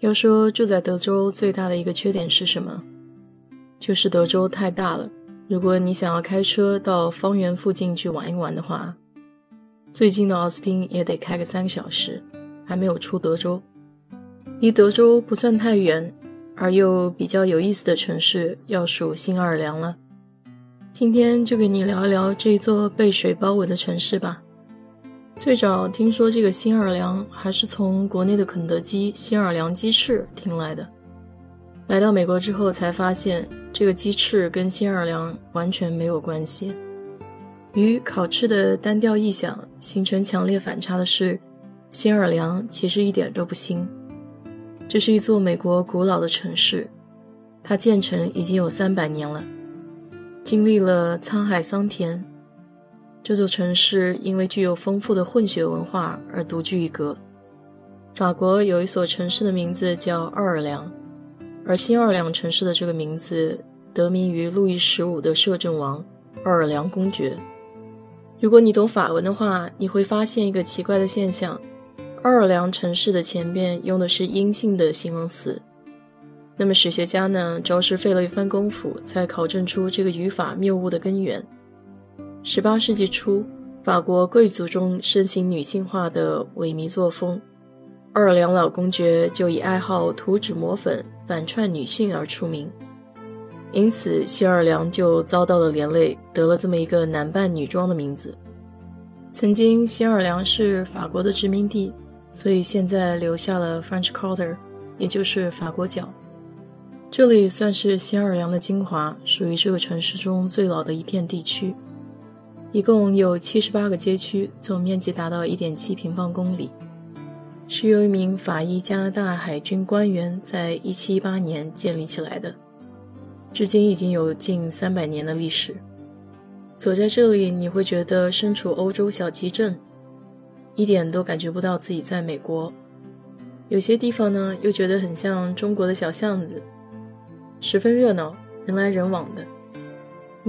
要说住在德州最大的一个缺点是什么？就是德州太大了。如果你想要开车到方圆附近去玩一玩的话，最近的奥斯汀也得开个三个小时，还没有出德州。离德州不算太远，而又比较有意思的城市，要数新奥尔良了。今天就给你聊一聊这座被水包围的城市吧。最早听说这个新奥尔良，还是从国内的肯德基新奥尔良鸡翅听来的。来到美国之后，才发现这个鸡翅跟新奥尔良完全没有关系。与烤翅的单调异响形成强烈反差的是，新奥尔良其实一点都不新。这是一座美国古老的城市，它建成已经有三百年了，经历了沧海桑田。这座城市因为具有丰富的混血文化而独具一格。法国有一所城市的名字叫奥尔良，而新奥尔良城市的这个名字得名于路易十五的摄政王奥尔良公爵。如果你懂法文的话，你会发现一个奇怪的现象：奥尔良城市的前边用的是阴性的形容词。那么史学家呢，着实费了一番功夫，才考证出这个语法谬误的根源。十八世纪初，法国贵族中盛行女性化的萎靡作风，奥尔良老公爵就以爱好涂脂抹粉、反串女性而出名，因此新奥尔良就遭到了连累，得了这么一个男扮女装的名字。曾经新奥尔良是法国的殖民地，所以现在留下了 French Quarter，也就是法国角。这里算是新奥尔良的精华，属于这个城市中最老的一片地区。一共有七十八个街区，总面积达到一点七平方公里，是由一名法裔加拿大海军官员在一七一八年建立起来的，至今已经有近三百年的历史。走在这里，你会觉得身处欧洲小集镇，一点都感觉不到自己在美国。有些地方呢，又觉得很像中国的小巷子，十分热闹，人来人往的。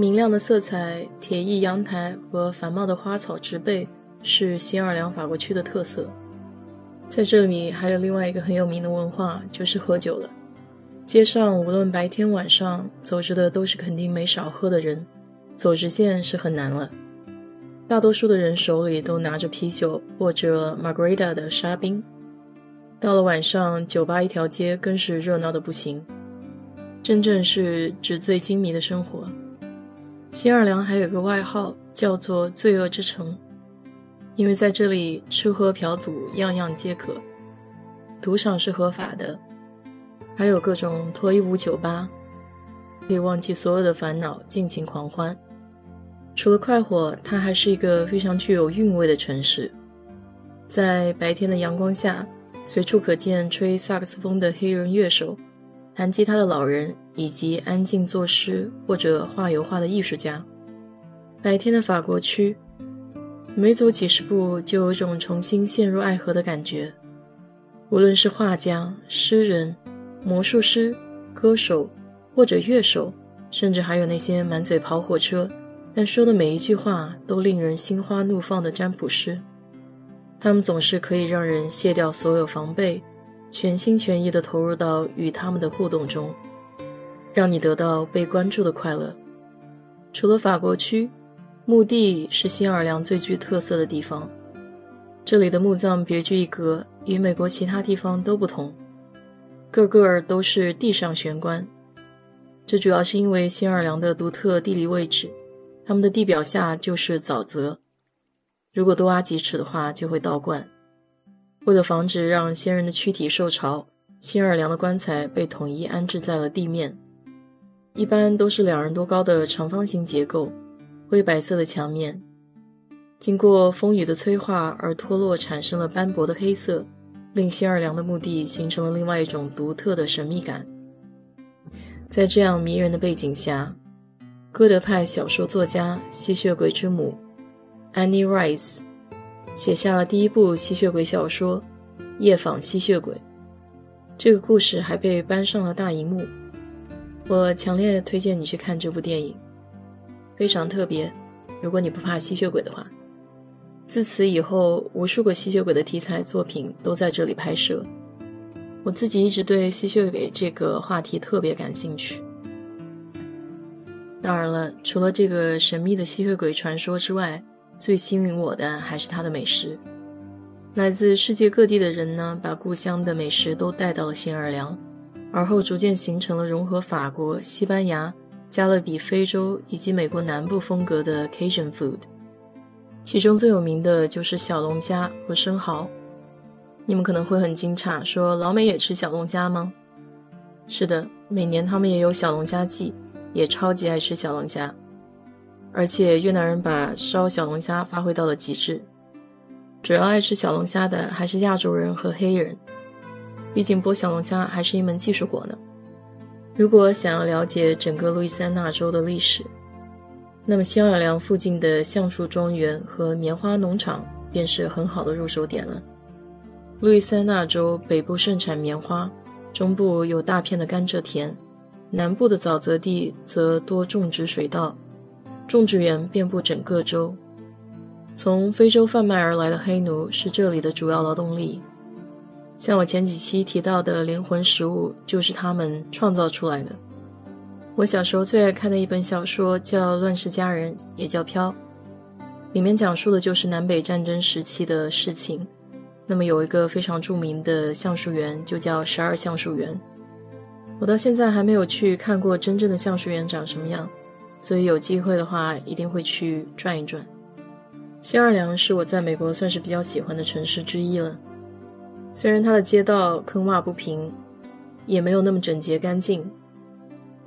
明亮的色彩、铁艺阳台和繁茂的花草植被是新奥尔良法国区的特色。在这里还有另外一个很有名的文化，就是喝酒了。街上无论白天晚上，走着的都是肯定没少喝的人，走直线是很难了。大多数的人手里都拿着啤酒或者 Margarita 的沙冰。到了晚上，酒吧一条街更是热闹的不行，真正是纸醉金迷的生活。新奥尔良还有个外号叫做“罪恶之城”，因为在这里吃喝嫖赌样样皆可，赌场是合法的，还有各种脱衣舞酒吧，可以忘记所有的烦恼，尽情狂欢。除了快活，它还是一个非常具有韵味的城市。在白天的阳光下，随处可见吹萨克斯风的黑人乐手。弹吉他的老人，以及安静作诗或者画油画的艺术家。白天的法国区，每走几十步就有种重新陷入爱河的感觉。无论是画家、诗人、魔术师、歌手或者乐手，甚至还有那些满嘴跑火车，但说的每一句话都令人心花怒放的占卜师，他们总是可以让人卸掉所有防备。全心全意地投入到与他们的互动中，让你得到被关注的快乐。除了法国区，墓地是新奥尔良最具特色的地方。这里的墓葬别具一格，与美国其他地方都不同，个个都是地上悬棺。这主要是因为新奥尔良的独特地理位置，他们的地表下就是沼泽，如果多挖几尺的话，就会倒灌。为了防止让先人的躯体受潮，新奥尔良的棺材被统一安置在了地面，一般都是两人多高的长方形结构，灰白色的墙面，经过风雨的催化而脱落，产生了斑驳的黑色，令新二良的墓地形成了另外一种独特的神秘感。在这样迷人的背景下，哥德派小说作家、吸血鬼之母 Annie Rice 写下了第一部吸血鬼小说《夜访吸血鬼》。这个故事还被搬上了大荧幕。我强烈推荐你去看这部电影，非常特别。如果你不怕吸血鬼的话，自此以后，无数个吸血鬼的题材作品都在这里拍摄。我自己一直对吸血鬼这个话题特别感兴趣。当然了，除了这个神秘的吸血鬼传说之外，最吸引我的还是它的美食。来自世界各地的人呢，把故乡的美食都带到了新奥尔良，而后逐渐形成了融合法国、西班牙、加勒比、非洲以及美国南部风格的 Cajun food。其中最有名的就是小龙虾和生蚝。你们可能会很惊诧，说老美也吃小龙虾吗？是的，每年他们也有小龙虾季，也超级爱吃小龙虾。而且越南人把烧小龙虾发挥到了极致。主要爱吃小龙虾的还是亚洲人和黑人，毕竟剥小龙虾还是一门技术活呢。如果想要了解整个路易斯安那州的历史，那么新奥尔良附近的橡树庄园和棉花农场便是很好的入手点了。路易斯安那州北部盛产棉花，中部有大片的甘蔗田，南部的沼泽地则多种植水稻，种植园遍布整个州。从非洲贩卖而来的黑奴是这里的主要劳动力，像我前几期提到的灵魂食物就是他们创造出来的。我小时候最爱看的一本小说叫《乱世佳人》，也叫《飘》，里面讲述的就是南北战争时期的事情。那么有一个非常著名的橡树园，就叫十二橡树园。我到现在还没有去看过真正的橡树园长什么样，所以有机会的话一定会去转一转。新奥尔良是我在美国算是比较喜欢的城市之一了。虽然它的街道坑洼不平，也没有那么整洁干净，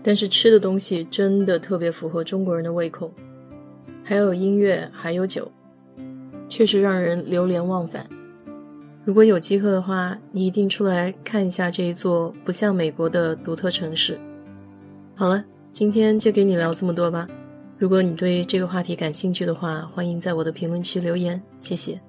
但是吃的东西真的特别符合中国人的胃口。还有音乐，还有酒，确实让人流连忘返。如果有机会的话，你一定出来看一下这一座不像美国的独特城市。好了，今天就给你聊这么多吧。如果你对这个话题感兴趣的话，欢迎在我的评论区留言，谢谢。